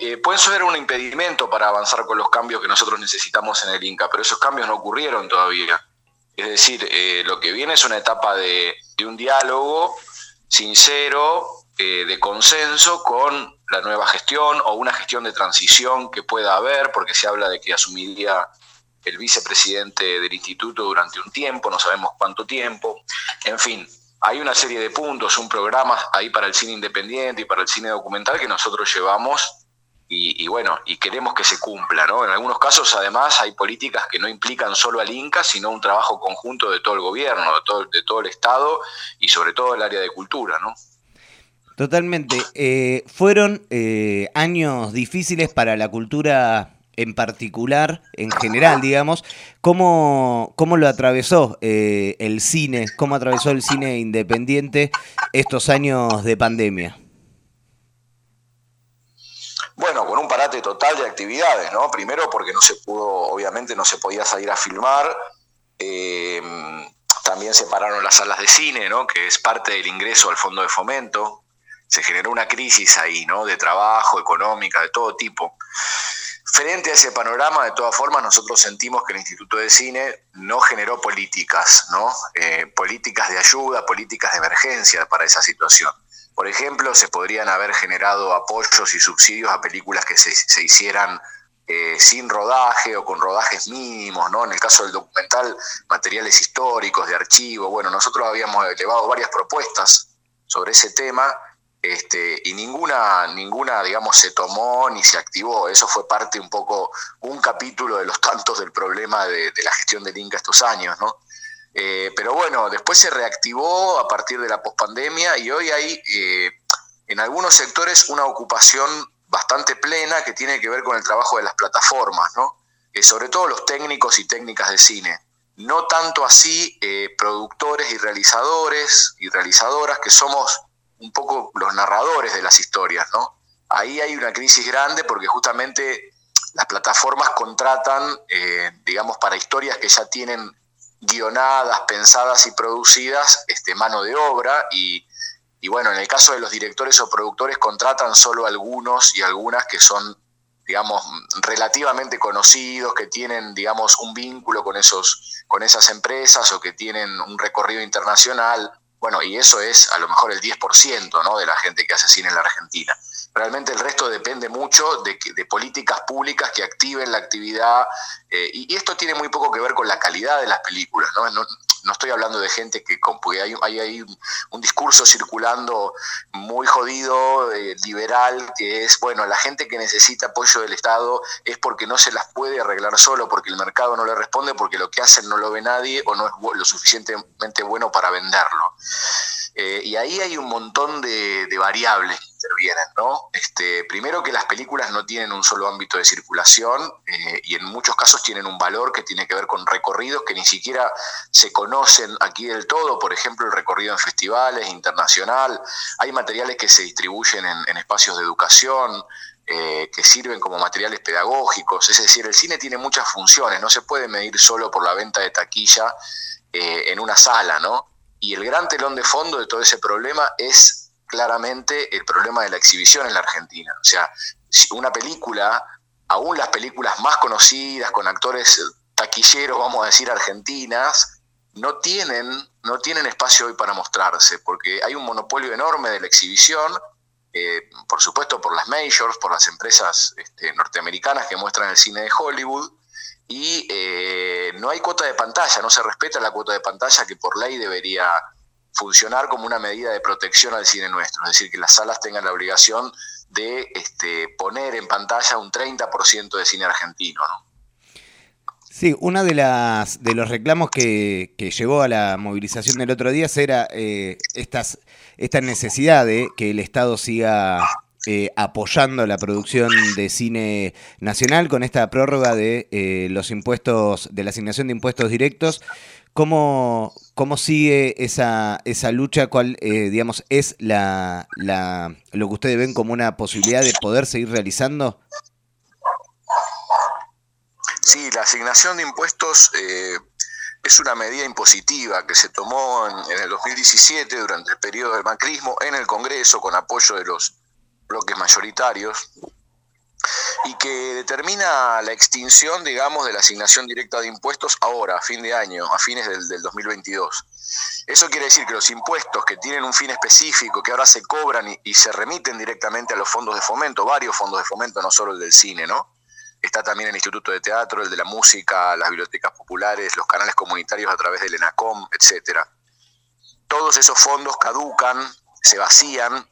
eh, pueden ser un impedimento para avanzar con los cambios que nosotros necesitamos en el Inca, pero esos cambios no ocurrieron todavía. Es decir, eh, lo que viene es una etapa de, un diálogo sincero, eh, de consenso con la nueva gestión o una gestión de transición que pueda haber, porque se habla de que asumiría el vicepresidente del instituto durante un tiempo, no sabemos cuánto tiempo. En fin, hay una serie de puntos, un programa ahí para el cine independiente y para el cine documental que nosotros llevamos y, bueno, y queremos que se cumpla, ¿no? En algunos casos, además, hay políticas que no implican solo al Inca, sino un trabajo conjunto de todo el gobierno, de todo, de todo el Estado y sobre todo el área de cultura, ¿no? Totalmente. Eh, fueron eh, años difíciles para la cultura en particular, en general, digamos, ¿cómo, cómo lo atravesó eh, el cine, cómo atravesó el cine independiente estos años de pandemia? Total de actividades, ¿no? Primero porque no se pudo, obviamente no se podía salir a filmar. Eh, también se pararon las salas de cine, ¿no? Que es parte del ingreso al fondo de fomento. Se generó una crisis ahí, ¿no? De trabajo, económica, de todo tipo. Frente a ese panorama, de todas formas, nosotros sentimos que el Instituto de Cine no generó políticas, ¿no? Eh, políticas de ayuda, políticas de emergencia para esa situación. Por ejemplo, se podrían haber generado apoyos y subsidios a películas que se, hicieran eh, sin rodaje o con rodajes mínimos, ¿no? En el caso del documental, materiales históricos, de archivo. Bueno, nosotros habíamos elevado varias propuestas sobre ese tema este, y ninguna, ninguna, digamos, se tomó ni se activó. Eso fue parte un poco, un capítulo de los tantos del problema de, de la gestión del Inca estos años, ¿no? Eh, pero bueno, después se reactivó a partir de la pospandemia y hoy hay eh, en algunos sectores una ocupación bastante plena que tiene que ver con el trabajo de las plataformas, ¿no? Eh, sobre todo los técnicos y técnicas de cine. No tanto así productores y realizadores y realizadoras que somos un poco los narradores de las historias, ¿no? Ahí hay una crisis grande porque justamente las plataformas contratan, digamos, para historias que ya tienen guionadas, pensadas y producidas este, mano de obra y, y, bueno, en el caso de los directores o productores contratan solo algunos y algunas que son, digamos, relativamente conocidos, que tienen, digamos, un vínculo con, esos, con esas empresas o que tienen un recorrido internacional. Bueno, y eso es a lo mejor el 10% ¿no? de la gente que hace cine en la Argentina. Realmente el resto depende mucho de, de políticas públicas que activen la actividad eh, y, esto tiene muy poco que ver con la calidad de las películas. No, estoy hablando de gente que porque hay, hay, un, discurso circulando muy jodido, eh, liberal, que es, bueno, la gente que necesita apoyo del Estado es porque no se las puede arreglar solo, porque el mercado no le responde, porque lo que hacen no lo ve nadie o no es lo suficientemente bueno para venderlo. Eh, y ahí hay un montón de, variables que intervienen, ¿no? Este, primero que las películas no tienen un solo ámbito de circulación eh, y en muchos casos tienen un valor que tiene que ver con recorridos que ni siquiera se conocen aquí del todo, por ejemplo el recorrido en festivales, internacional, hay materiales que se distribuyen en, espacios de educación, eh, que sirven como materiales pedagógicos, es decir, el cine tiene muchas funciones, no se puede medir solo por la venta de taquilla en una sala, ¿no? Y el gran telón de fondo de todo ese problema es claramente el problema de la exhibición en la Argentina. O sea, una película, aún las películas más conocidas, con actores taquilleros, vamos a decir, argentinas, no tienen, no tienen espacio hoy para mostrarse, porque hay un monopolio enorme de la exhibición, eh, por supuesto por las majors, por las empresas este, norteamericanas que muestran el cine de Hollywood, y eh, no hay cuota de pantalla, no se respeta la cuota de pantalla que por ley debería funcionar como una medida de protección al cine nuestro, es decir, que las salas tengan la obligación de este, poner en pantalla un 30% de cine argentino. ¿no? Sí, uno de, las, de los reclamos que, que llevó a la movilización del otro día era eh, estas, esta necesidad de que el Estado siga eh, apoyando la producción de cine nacional con esta prórroga de eh, los impuestos, de la asignación de impuestos directos. ¿Cómo, cómo sigue esa, esa lucha? ¿Cuál, eh, digamos, es la, lo que ustedes ven como una posibilidad de poder seguir realizando? Sí, la asignación de impuestos es una medida impositiva que se tomó en, en, el 2017 durante el periodo del macrismo en el Congreso con apoyo de los bloques mayoritarios que determina la extinción, digamos, de la asignación directa de impuestos ahora, a fin de año, a fines del, del 2022. Eso quiere decir que los impuestos que tienen un fin específico, que ahora se cobran y, se remiten directamente a los fondos de fomento, varios fondos de fomento, no solo el del cine, ¿no? Está también el Instituto de Teatro, el de la Música, las bibliotecas populares, los canales comunitarios a través del ENACOM, etcétera. Todos esos fondos caducan, se vacían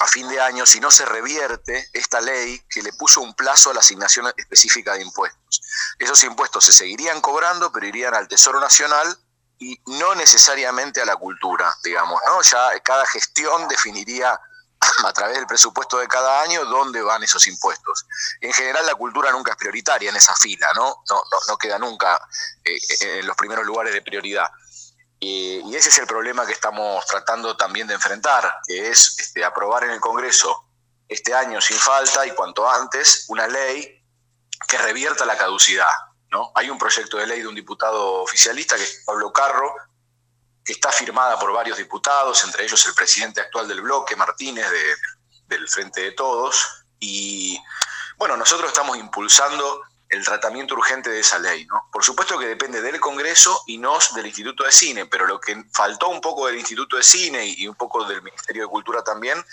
a fin de año si no se revierte esta ley que le puso un plazo a la asignación específica de impuestos. Esos impuestos se seguirían cobrando, pero irían al Tesoro Nacional y no necesariamente a la cultura, digamos, ¿no? Ya cada gestión definiría a través del presupuesto de cada año dónde van esos impuestos. En general la cultura nunca es prioritaria en esa fila, ¿no? No, no, queda nunca eh, eh, en los primeros lugares de prioridad. Y, ese es el problema que estamos tratando también de enfrentar, que es este, aprobar en el Congreso este año sin falta y cuanto antes una ley que revierta la caducidad. Hay un proyecto de ley de un diputado oficialista, que es Pablo Carro, que está firmada por varios diputados, entre ellos el presidente actual del bloque, Martínez, del Frente de Todos. Y bueno, nosotros estamos impulsando el tratamiento urgente de esa ley. ¿no? Por supuesto que depende del Congreso y no del Instituto de Cine, pero lo que faltó un poco del Instituto de Cine y un poco del Ministerio de Cultura también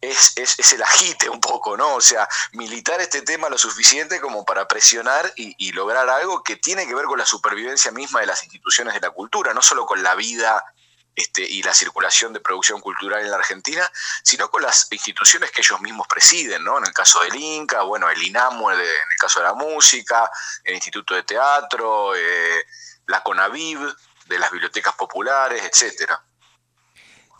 es, es, el agite un poco, ¿no? O sea, militar este tema lo suficiente como para presionar y, lograr algo que tiene que ver con la supervivencia misma de las instituciones de la cultura, no solo con la vida este, y la circulación de producción cultural en la Argentina, sino con las instituciones que ellos mismos presiden, ¿no? En el caso del Inca, bueno, el INAMU en el caso de la música, el Instituto de Teatro, eh, la CONAVIV, de las bibliotecas populares, etcétera.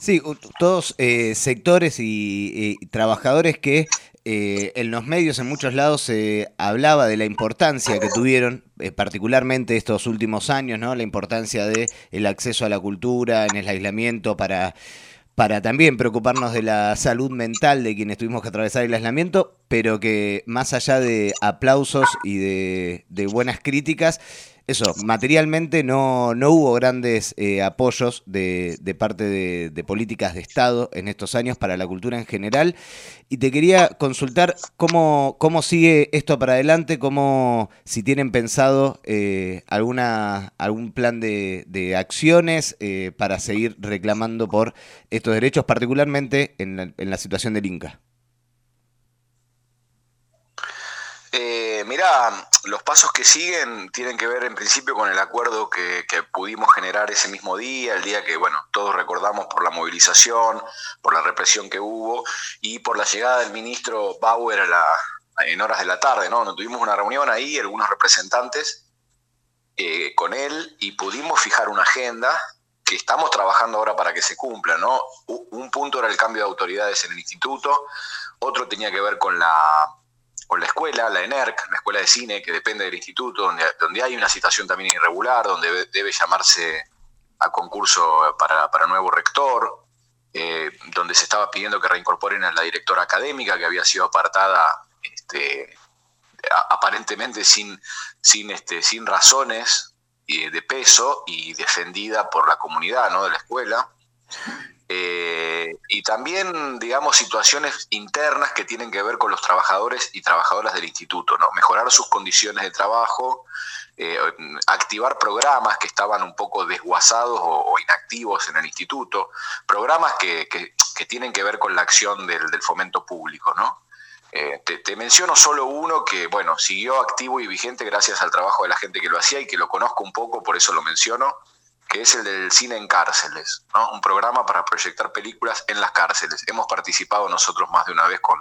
Sí, todos eh, sectores y, trabajadores que eh, en los medios en muchos lados se hablaba de la importancia que tuvieron, eh, particularmente estos últimos años, ¿no? La importancia de el acceso a la cultura en el aislamiento para para también preocuparnos de la salud mental de quienes tuvimos que atravesar el aislamiento, pero que más allá de aplausos y de buenas críticas, eso, materialmente no, no hubo grandes eh, apoyos de, parte de, políticas de Estado en estos años para la cultura en general. Y te quería consultar cómo, cómo sigue esto para adelante, cómo si tienen pensado eh, alguna, algún plan de, de acciones eh, para seguir reclamando por estos derechos, particularmente en la, situación del Inca. Mirá, los pasos que siguen tienen que ver en principio con el acuerdo que, pudimos generar ese mismo día, el día que, bueno, todos recordamos por la movilización, por la represión que hubo y por la llegada del ministro Bauer a la, en horas de la tarde, ¿no? tuvimos una reunión ahí, algunos representantes eh, con él y pudimos fijar una agenda que estamos trabajando ahora para que se cumpla, ¿no? Un punto era el cambio de autoridades en el instituto, otro tenía que ver con la con la escuela, la ENERC, la escuela de cine que depende del instituto, donde, donde hay una situación también irregular, donde debe llamarse a concurso para, nuevo rector, eh, donde se estaba pidiendo que reincorporen a la directora académica que había sido apartada este, aparentemente sin, sin, este, sin razones eh, de peso y defendida por la comunidad ¿no? de la escuela. Eh, y también, digamos, situaciones internas que tienen que ver con los trabajadores y trabajadoras del instituto, ¿no? Mejorar sus condiciones de trabajo, eh, activar programas que estaban un poco desguazados o, inactivos en el instituto, programas que, tienen que ver con la acción del, fomento público, ¿no? Eh, te, te, menciono solo uno que, bueno, siguió activo y vigente gracias al trabajo de la gente que lo hacía y que lo conozco un poco, por eso lo menciono, que es el del cine en cárceles, ¿no? un programa para proyectar películas en las cárceles. Hemos participado nosotros más de una vez con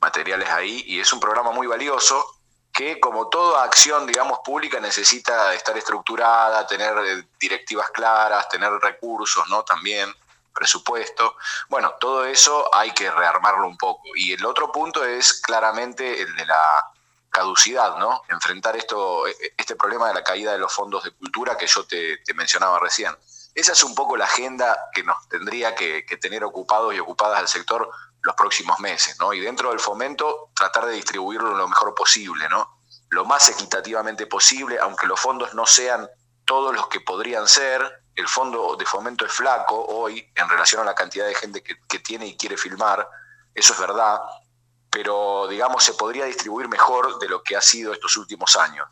materiales ahí y es un programa muy valioso que como toda acción, digamos, pública necesita estar estructurada, tener eh, directivas claras, tener recursos, ¿no? También presupuesto. Bueno, todo eso hay que rearmarlo un poco. Y el otro punto es claramente el de la caducidad, ¿no? Enfrentar esto, e, e, este problema de la caída de los fondos de cultura que yo te, mencionaba recién. Esa es un poco la agenda que nos tendría que, tener ocupados y ocupadas al sector los próximos meses, ¿no? Y dentro del fomento, tratar de distribuirlo lo mejor posible, ¿no? Lo más equitativamente posible, aunque los fondos no sean todos los que podrían ser. El fondo de fomento es flaco hoy en relación a la cantidad de gente que, que tiene y quiere filmar, eso es verdad, pero digamos se podría distribuir mejor de lo que ha sido estos últimos años.